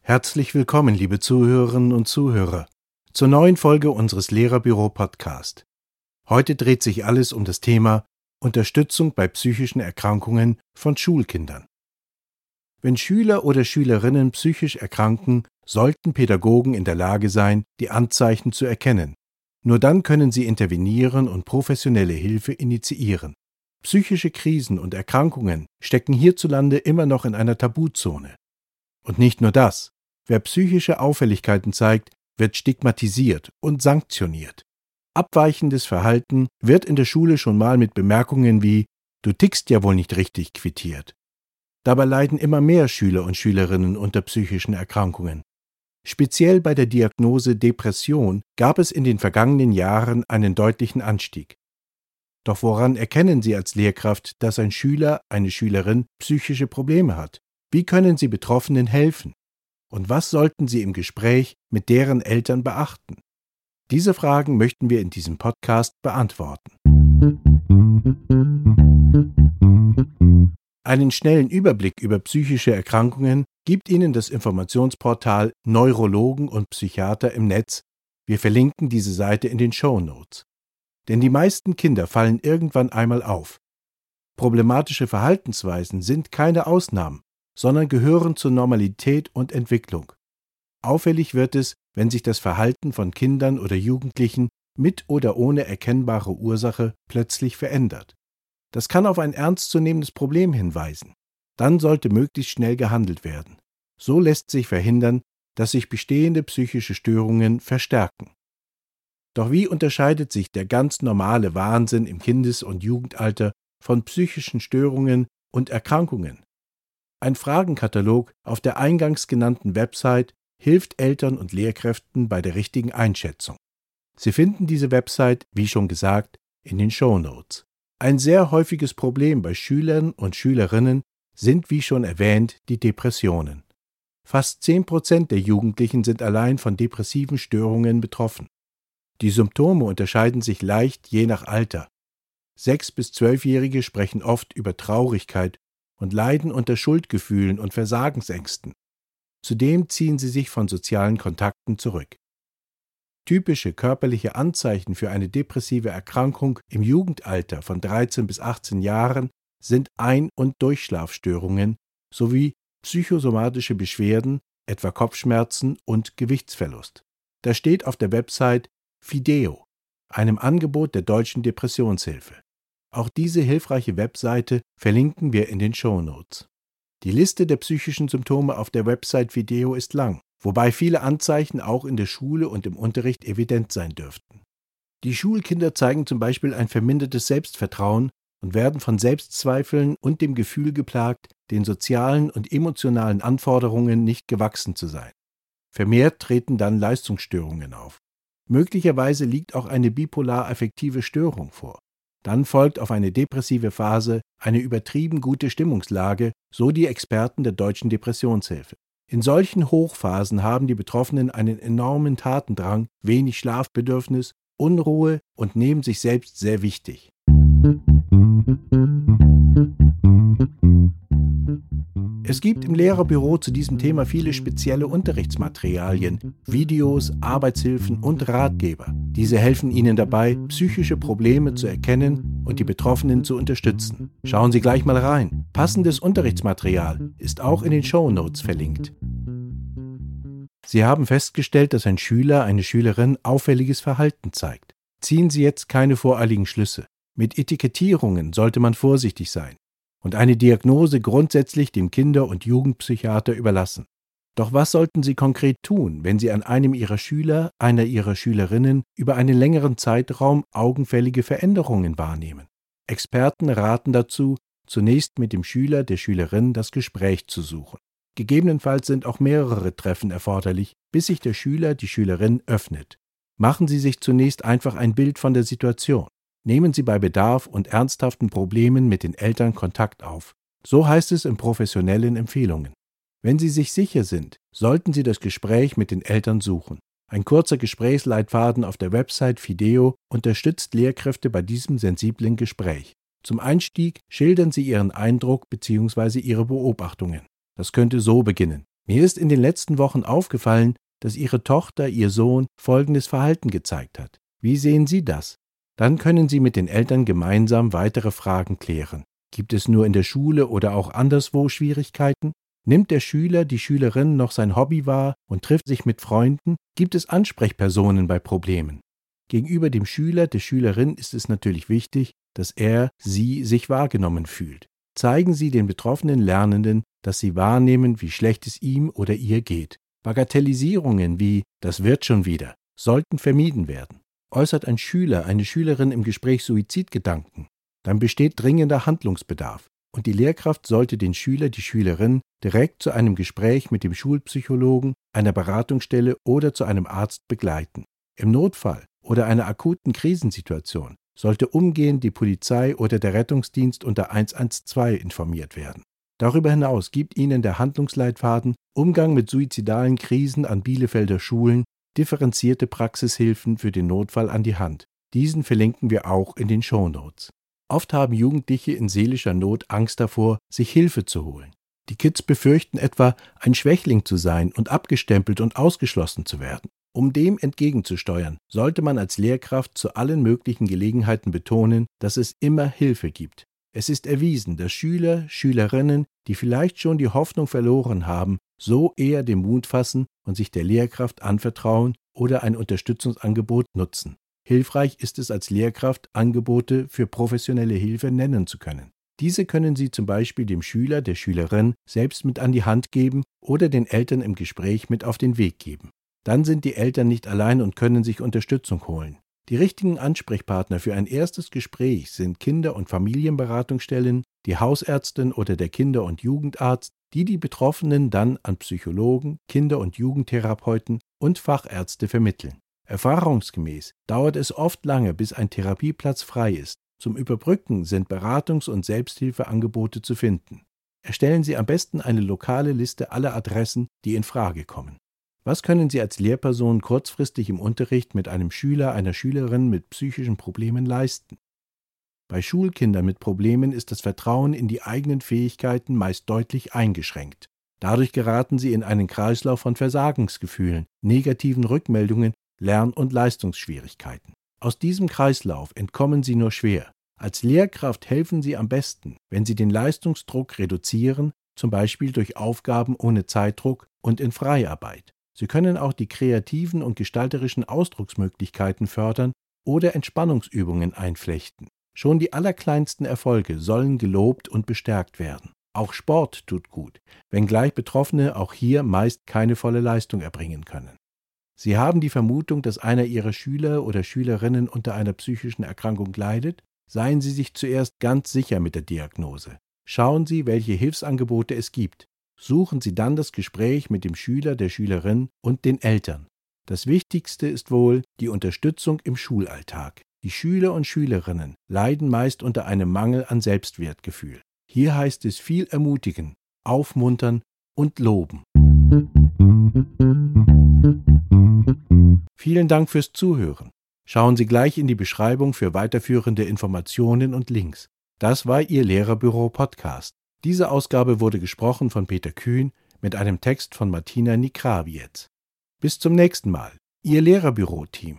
Herzlich willkommen, liebe Zuhörerinnen und Zuhörer, zur neuen Folge unseres Lehrerbüro-Podcast. Heute dreht sich alles um das Thema Unterstützung bei psychischen Erkrankungen von Schulkindern. Wenn Schüler oder Schülerinnen psychisch erkranken, sollten Pädagogen in der Lage sein, die Anzeichen zu erkennen. Nur dann können sie intervenieren und professionelle Hilfe initiieren. Psychische Krisen und Erkrankungen stecken hierzulande immer noch in einer Tabuzone. Und nicht nur das. Wer psychische Auffälligkeiten zeigt, wird stigmatisiert und sanktioniert. Abweichendes Verhalten wird in der Schule schon mal mit Bemerkungen wie Du tickst ja wohl nicht richtig quittiert. Dabei leiden immer mehr Schüler und Schülerinnen unter psychischen Erkrankungen. Speziell bei der Diagnose Depression gab es in den vergangenen Jahren einen deutlichen Anstieg. Doch woran erkennen Sie als Lehrkraft, dass ein Schüler, eine Schülerin psychische Probleme hat? Wie können Sie Betroffenen helfen? Und was sollten Sie im Gespräch mit deren Eltern beachten? Diese Fragen möchten wir in diesem Podcast beantworten. Einen schnellen Überblick über psychische Erkrankungen gibt Ihnen das Informationsportal Neurologen und Psychiater im Netz. Wir verlinken diese Seite in den Show Notes. Denn die meisten Kinder fallen irgendwann einmal auf. Problematische Verhaltensweisen sind keine Ausnahmen, sondern gehören zur Normalität und Entwicklung. Auffällig wird es, wenn sich das Verhalten von Kindern oder Jugendlichen mit oder ohne erkennbare Ursache plötzlich verändert. Das kann auf ein ernstzunehmendes Problem hinweisen. Dann sollte möglichst schnell gehandelt werden. So lässt sich verhindern, dass sich bestehende psychische Störungen verstärken. Doch wie unterscheidet sich der ganz normale Wahnsinn im Kindes- und Jugendalter von psychischen Störungen und Erkrankungen? Ein Fragenkatalog auf der eingangs genannten Website hilft Eltern und Lehrkräften bei der richtigen Einschätzung. Sie finden diese Website, wie schon gesagt, in den Show Notes. Ein sehr häufiges Problem bei Schülern und Schülerinnen sind, wie schon erwähnt, die Depressionen. Fast 10 Prozent der Jugendlichen sind allein von depressiven Störungen betroffen. Die Symptome unterscheiden sich leicht je nach Alter. Sechs- bis zwölfjährige sprechen oft über Traurigkeit und leiden unter Schuldgefühlen und Versagensängsten. Zudem ziehen sie sich von sozialen Kontakten zurück. Typische körperliche Anzeichen für eine depressive Erkrankung im Jugendalter von 13 bis 18 Jahren sind Ein- und Durchschlafstörungen sowie psychosomatische Beschwerden, etwa Kopfschmerzen und Gewichtsverlust. Das steht auf der Website Fideo, einem Angebot der Deutschen Depressionshilfe. Auch diese hilfreiche Webseite verlinken wir in den Show Notes. Die Liste der psychischen Symptome auf der Website Video ist lang, wobei viele Anzeichen auch in der Schule und im Unterricht evident sein dürften. Die Schulkinder zeigen zum Beispiel ein vermindertes Selbstvertrauen und werden von Selbstzweifeln und dem Gefühl geplagt, den sozialen und emotionalen Anforderungen nicht gewachsen zu sein. Vermehrt treten dann Leistungsstörungen auf. Möglicherweise liegt auch eine bipolar-affektive Störung vor. Dann folgt auf eine depressive Phase eine übertrieben gute Stimmungslage, so die Experten der Deutschen Depressionshilfe. In solchen Hochphasen haben die Betroffenen einen enormen Tatendrang, wenig Schlafbedürfnis, Unruhe und nehmen sich selbst sehr wichtig. Es gibt im Lehrerbüro zu diesem Thema viele spezielle Unterrichtsmaterialien, Videos, Arbeitshilfen und Ratgeber. Diese helfen Ihnen dabei, psychische Probleme zu erkennen und die Betroffenen zu unterstützen. Schauen Sie gleich mal rein. Passendes Unterrichtsmaterial ist auch in den Show Notes verlinkt. Sie haben festgestellt, dass ein Schüler, eine Schülerin auffälliges Verhalten zeigt. Ziehen Sie jetzt keine voreiligen Schlüsse. Mit Etikettierungen sollte man vorsichtig sein und eine Diagnose grundsätzlich dem Kinder- und Jugendpsychiater überlassen. Doch was sollten Sie konkret tun, wenn Sie an einem Ihrer Schüler, einer Ihrer Schülerinnen über einen längeren Zeitraum augenfällige Veränderungen wahrnehmen? Experten raten dazu, zunächst mit dem Schüler, der Schülerin das Gespräch zu suchen. Gegebenenfalls sind auch mehrere Treffen erforderlich, bis sich der Schüler, die Schülerin öffnet. Machen Sie sich zunächst einfach ein Bild von der Situation. Nehmen Sie bei Bedarf und ernsthaften Problemen mit den Eltern Kontakt auf. So heißt es in professionellen Empfehlungen. Wenn Sie sich sicher sind, sollten Sie das Gespräch mit den Eltern suchen. Ein kurzer Gesprächsleitfaden auf der Website Fideo unterstützt Lehrkräfte bei diesem sensiblen Gespräch. Zum Einstieg schildern sie ihren Eindruck bzw. ihre Beobachtungen. Das könnte so beginnen. Mir ist in den letzten Wochen aufgefallen, dass Ihre Tochter, Ihr Sohn folgendes Verhalten gezeigt hat. Wie sehen Sie das? Dann können Sie mit den Eltern gemeinsam weitere Fragen klären. Gibt es nur in der Schule oder auch anderswo Schwierigkeiten? Nimmt der Schüler, die Schülerin noch sein Hobby wahr und trifft sich mit Freunden? Gibt es Ansprechpersonen bei Problemen? Gegenüber dem Schüler, der Schülerin ist es natürlich wichtig, dass er, sie sich wahrgenommen fühlt. Zeigen Sie den betroffenen Lernenden, dass Sie wahrnehmen, wie schlecht es ihm oder ihr geht. Bagatellisierungen wie das wird schon wieder sollten vermieden werden. Äußert ein Schüler, eine Schülerin im Gespräch Suizidgedanken, dann besteht dringender Handlungsbedarf und die Lehrkraft sollte den Schüler, die Schülerin direkt zu einem Gespräch mit dem Schulpsychologen, einer Beratungsstelle oder zu einem Arzt begleiten. Im Notfall oder einer akuten Krisensituation sollte umgehend die Polizei oder der Rettungsdienst unter 112 informiert werden. Darüber hinaus gibt Ihnen der Handlungsleitfaden Umgang mit suizidalen Krisen an Bielefelder Schulen differenzierte Praxishilfen für den Notfall an die Hand. Diesen verlinken wir auch in den Show Notes. Oft haben Jugendliche in seelischer Not Angst davor, sich Hilfe zu holen. Die Kids befürchten etwa, ein Schwächling zu sein und abgestempelt und ausgeschlossen zu werden. Um dem entgegenzusteuern, sollte man als Lehrkraft zu allen möglichen Gelegenheiten betonen, dass es immer Hilfe gibt. Es ist erwiesen, dass Schüler, Schülerinnen, die vielleicht schon die Hoffnung verloren haben, so eher den Mut fassen und sich der Lehrkraft anvertrauen oder ein Unterstützungsangebot nutzen. Hilfreich ist es als Lehrkraft, Angebote für professionelle Hilfe nennen zu können. Diese können Sie zum Beispiel dem Schüler, der Schülerin selbst mit an die Hand geben oder den Eltern im Gespräch mit auf den Weg geben. Dann sind die Eltern nicht allein und können sich Unterstützung holen. Die richtigen Ansprechpartner für ein erstes Gespräch sind Kinder- und Familienberatungsstellen, die Hausärztin oder der Kinder- und Jugendarzt, die die Betroffenen dann an Psychologen, Kinder- und Jugendtherapeuten und Fachärzte vermitteln. Erfahrungsgemäß dauert es oft lange, bis ein Therapieplatz frei ist. Zum Überbrücken sind Beratungs- und Selbsthilfeangebote zu finden. Erstellen Sie am besten eine lokale Liste aller Adressen, die in Frage kommen. Was können Sie als Lehrperson kurzfristig im Unterricht mit einem Schüler, einer Schülerin mit psychischen Problemen leisten? Bei Schulkindern mit Problemen ist das Vertrauen in die eigenen Fähigkeiten meist deutlich eingeschränkt. Dadurch geraten sie in einen Kreislauf von Versagensgefühlen, negativen Rückmeldungen Lern- und Leistungsschwierigkeiten. Aus diesem Kreislauf entkommen Sie nur schwer. Als Lehrkraft helfen Sie am besten, wenn Sie den Leistungsdruck reduzieren, zum Beispiel durch Aufgaben ohne Zeitdruck und in Freiarbeit. Sie können auch die kreativen und gestalterischen Ausdrucksmöglichkeiten fördern oder Entspannungsübungen einflechten. Schon die allerkleinsten Erfolge sollen gelobt und bestärkt werden. Auch Sport tut gut, wenngleich Betroffene auch hier meist keine volle Leistung erbringen können. Sie haben die Vermutung, dass einer Ihrer Schüler oder Schülerinnen unter einer psychischen Erkrankung leidet? Seien Sie sich zuerst ganz sicher mit der Diagnose. Schauen Sie, welche Hilfsangebote es gibt. Suchen Sie dann das Gespräch mit dem Schüler, der Schülerin und den Eltern. Das Wichtigste ist wohl die Unterstützung im Schulalltag. Die Schüler und Schülerinnen leiden meist unter einem Mangel an Selbstwertgefühl. Hier heißt es viel ermutigen, aufmuntern und loben. Vielen Dank fürs Zuhören. Schauen Sie gleich in die Beschreibung für weiterführende Informationen und Links. Das war Ihr Lehrerbüro Podcast. Diese Ausgabe wurde gesprochen von Peter Kühn mit einem Text von Martina Nikrawiec. Bis zum nächsten Mal. Ihr Lehrerbüro-Team.